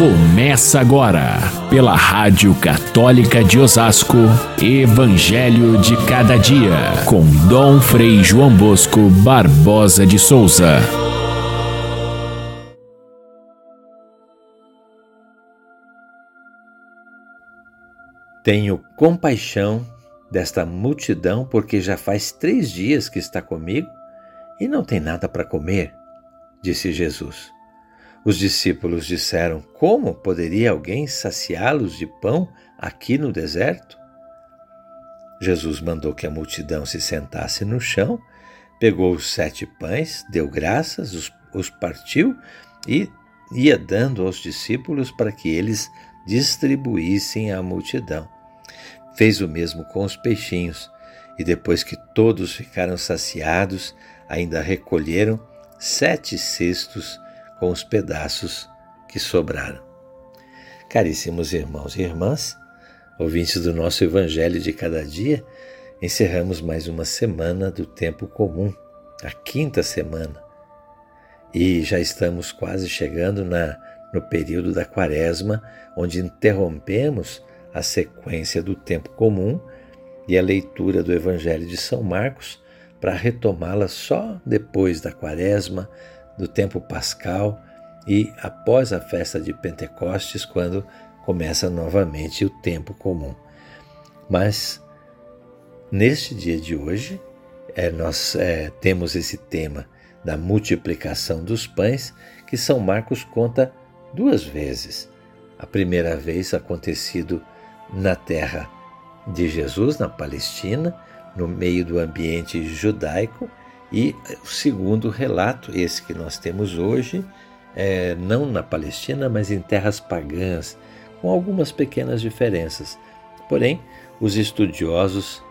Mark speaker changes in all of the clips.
Speaker 1: Começa agora, pela Rádio Católica de Osasco, Evangelho de Cada Dia, com Dom Frei João Bosco Barbosa de Souza.
Speaker 2: Tenho compaixão desta multidão, porque já faz três dias que está comigo e não tem nada para comer, disse Jesus. Os discípulos disseram: Como poderia alguém saciá-los de pão aqui no deserto? Jesus mandou que a multidão se sentasse no chão, pegou os sete pães, deu graças, os, os partiu e ia dando aos discípulos para que eles distribuíssem à multidão. Fez o mesmo com os peixinhos, e depois que todos ficaram saciados, ainda recolheram sete cestos com os pedaços que sobraram. Caríssimos irmãos e irmãs, ouvintes do nosso Evangelho de cada dia, encerramos mais uma semana do tempo comum, a quinta semana. E já estamos quase chegando na, no período da quaresma, onde interrompemos a sequência do tempo comum e a leitura do Evangelho de São Marcos para retomá-la só depois da quaresma, do tempo pascal e após a festa de Pentecostes, quando começa novamente o tempo comum. Mas neste dia de hoje, é, nós é, temos esse tema da multiplicação dos pães que São Marcos conta duas vezes. A primeira vez acontecido na terra de Jesus, na Palestina, no meio do ambiente judaico, e o segundo relato, esse que nós temos hoje, é, não na Palestina, mas em terras pagãs, com algumas pequenas diferenças. Porém, os estudiosos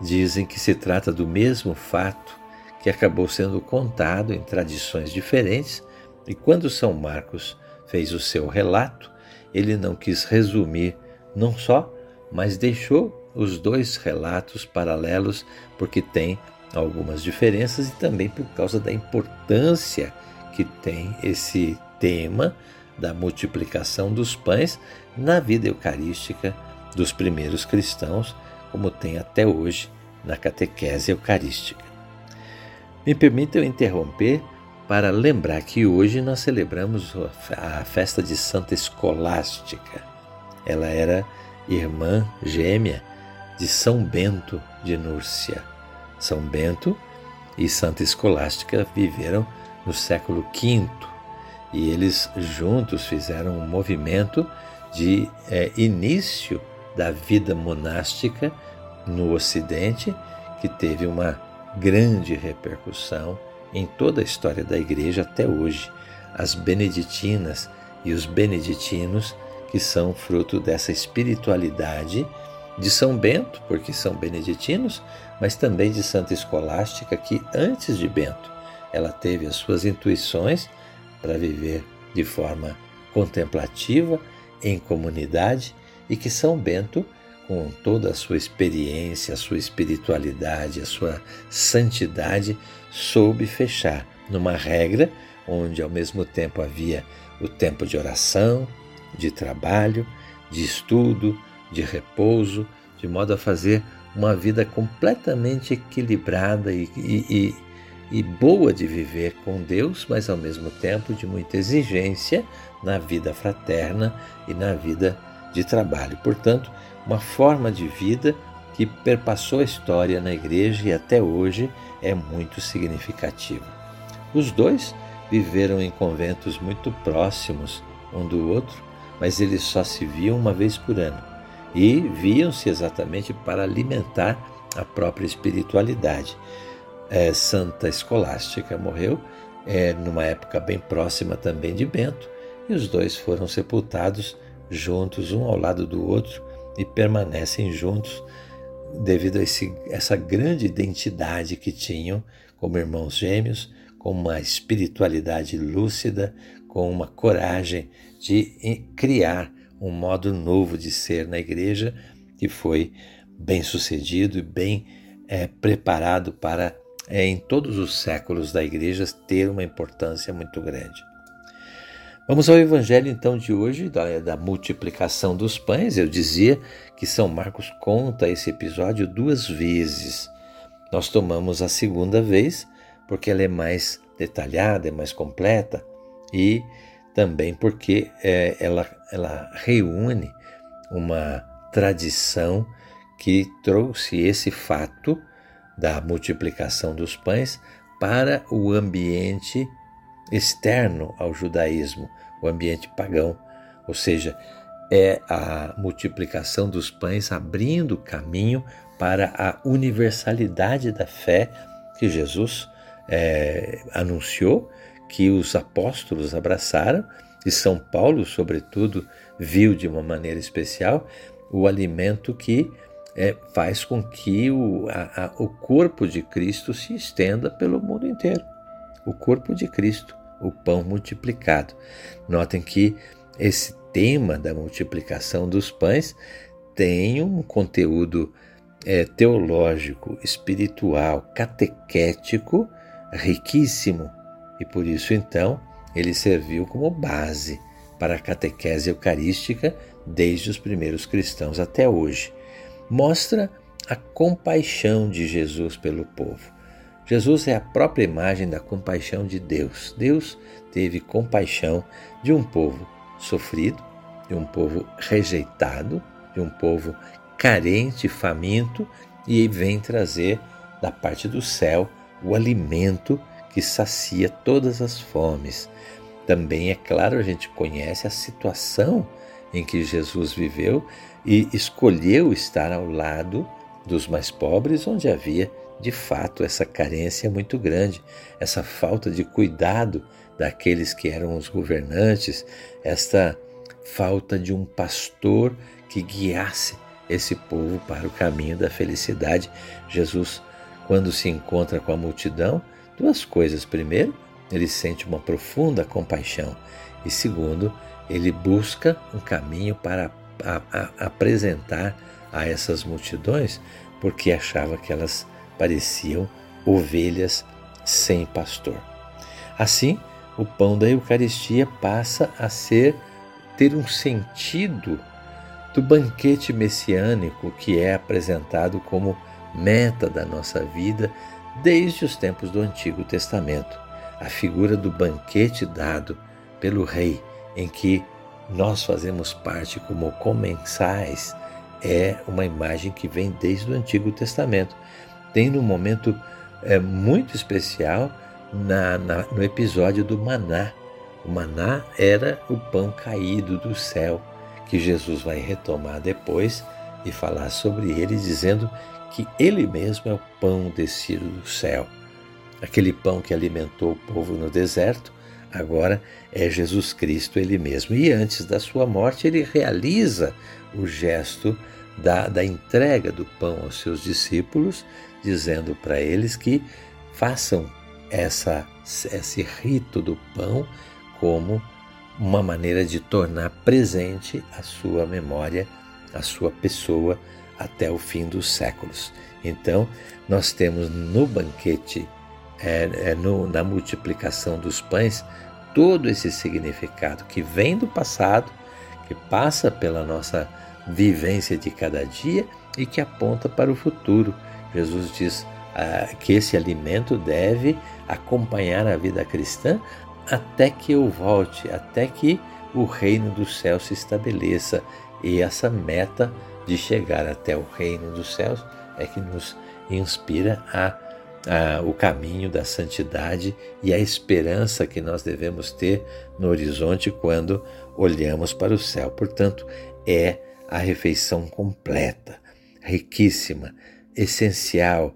Speaker 2: dizem que se trata do mesmo fato que acabou sendo contado em tradições diferentes, e quando São Marcos fez o seu relato, ele não quis resumir não só, mas deixou os dois relatos paralelos porque tem algumas diferenças e também por causa da importância que tem esse tema da multiplicação dos pães na vida eucarística dos primeiros cristãos, como tem até hoje na catequese eucarística. Me permitam interromper para lembrar que hoje nós celebramos a festa de Santa Escolástica. Ela era irmã gêmea de São Bento de Núrcia. São Bento e Santa Escolástica viveram no século V e eles juntos fizeram um movimento de é, início da vida monástica no Ocidente que teve uma grande repercussão em toda a história da Igreja até hoje. As beneditinas e os beneditinos que são fruto dessa espiritualidade de São Bento, porque são beneditinos, mas também de Santa Escolástica, que antes de Bento ela teve as suas intuições para viver de forma contemplativa, em comunidade, e que São Bento, com toda a sua experiência, a sua espiritualidade, a sua santidade, soube fechar numa regra onde ao mesmo tempo havia o tempo de oração, de trabalho, de estudo, de repouso, de modo a fazer uma vida completamente equilibrada e, e, e, boa de viver com Deus, mas ao mesmo tempo de muita exigência na vida fraterna e na vida de trabalho. Portanto, uma forma de vida que perpassou a história na igreja e até hoje é muito significativa. Os dois viveram em conventos muito próximos um do outro, mas eles só se viam uma vez por ano e viam-se exatamente para alimentar a própria espiritualidade. É, Santa Escolástica morreu é, numa época bem próxima também de Bento, e os dois foram sepultados juntos, um ao lado do outro, e permanecem juntos devido a esse, essa grande identidade que tinham como irmãos gêmeos, com uma espiritualidade lúcida, com uma coragem de criar um modo novo de ser na igreja que foi bem sucedido e bem é, preparado para, é, em todos os séculos da igreja, ter uma importância muito grande. Vamos ao evangelho então de hoje, da, da, multiplicação dos pães. Eu dizia que São Marcos conta esse episódio duas vezes. Nós tomamos a segunda vez porque ela é mais detalhada, é mais completa e também porque é, ela, ela reúne uma tradição que trouxe esse fato da multiplicação dos pães para o ambiente externo ao judaísmo, o ambiente pagão, ou seja, é a multiplicação dos pães abrindo caminho para a universalidade da fé que Jesus é, anunciou, que os apóstolos abraçaram e São Paulo, sobretudo, viu de uma maneira especial o alimento que é, faz com que o, a, a, o corpo de Cristo se estenda pelo mundo inteiro. O corpo de Cristo o pão multiplicado. Notem que esse tema da multiplicação dos pães tem um conteúdo é, teológico, espiritual, catequético riquíssimo e por isso então ele serviu como base para a catequese eucarística desde os primeiros cristãos até hoje. Mostra a compaixão de Jesus pelo povo. Jesus é a própria imagem da compaixão de Deus. Deus teve compaixão de um povo sofrido, de um povo rejeitado, de um povo carente, faminto, e vem trazer da parte do céu o alimento que sacia todas as fomes. Também, é claro, a gente conhece a situação em que Jesus viveu e escolheu estar ao lado dos mais pobres, onde havia de fato, essa carência muito grande, essa falta de cuidado daqueles que eram os governantes, esta falta de um pastor que guiasse esse povo para o caminho da felicidade. Jesus, quando se encontra com a multidão, duas coisas. Primeiro, ele sente uma profunda compaixão, e segundo, ele busca um caminho para a, a, apresentar a essas multidões, porque achava que elas pareciam ovelhas sem pastor. Assim, o pão da Eucaristia passa a ser ter um sentido do banquete messiânico que é apresentado como meta da nossa vida desde os tempos do Antigo Testamento. A figura do banquete dado pelo rei, em que nós fazemos parte como comensais, é uma imagem que vem desde o Antigo Testamento tem num momento é, muito especial na, na, no episódio do maná. O maná era o pão caído do céu, que Jesus vai retomar depois e falar sobre ele, dizendo que ele mesmo é o pão descido do céu. Aquele pão que alimentou o povo no deserto, agora é Jesus Cristo ele mesmo. E antes da sua morte, ele realiza o gesto da, da entrega do pão aos seus discípulos, dizendo para eles que façam essa, esse rito do pão como uma maneira de tornar presente a sua memória, a sua pessoa até o fim dos séculos. Então, nós temos no banquete, é, é no, na multiplicação dos pães, todo esse significado que vem do passado, que passa pela nossa vivência de cada dia e que aponta para o futuro. Jesus diz ah, que esse alimento deve acompanhar a vida cristã até que eu volte, até que o reino do céu se estabeleça. E essa meta de chegar até o reino dos céus é que nos inspira a, a, o caminho da santidade e a esperança que nós devemos ter no horizonte quando olhamos para o céu. Portanto, é a refeição completa, riquíssima, essencial.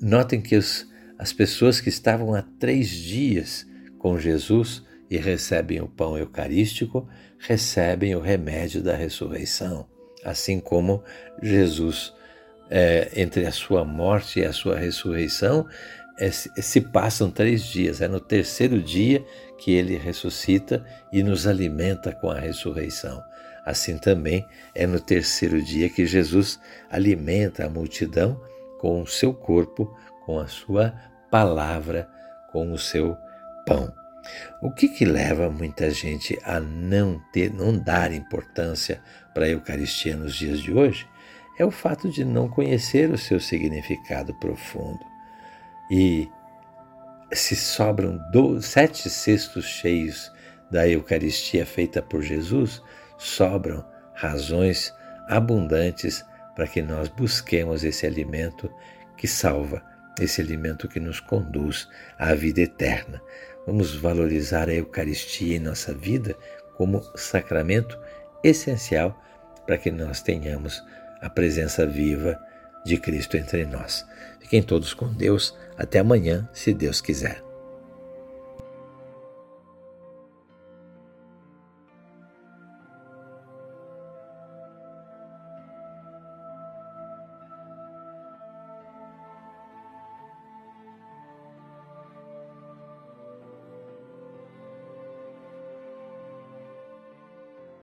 Speaker 2: Notem que os, as pessoas que estavam há três dias com Jesus e recebem o pão eucarístico, recebem o remédio da ressurreição. Assim como Jesus, é, entre a sua morte e a sua ressurreição, é, se passam três dias. É no terceiro dia que ele ressuscita e nos alimenta com a ressurreição. Assim também é no terceiro dia que Jesus alimenta a multidão com o seu corpo, com a sua palavra, com o seu pão. O que, que leva muita gente a não ter, não dar importância para a Eucaristia nos dias de hoje? É o fato de não conhecer o seu significado profundo. E se sobram sete cestos cheios da Eucaristia feita por Jesus, sobram razões abundantes para que nós busquemos esse alimento que salva, esse alimento que nos conduz à vida eterna. Vamos valorizar a Eucaristia em nossa vida como sacramento essencial para que nós tenhamos a presença viva de Cristo entre nós. Fiquem todos com Deus. Até amanhã, se Deus quiser.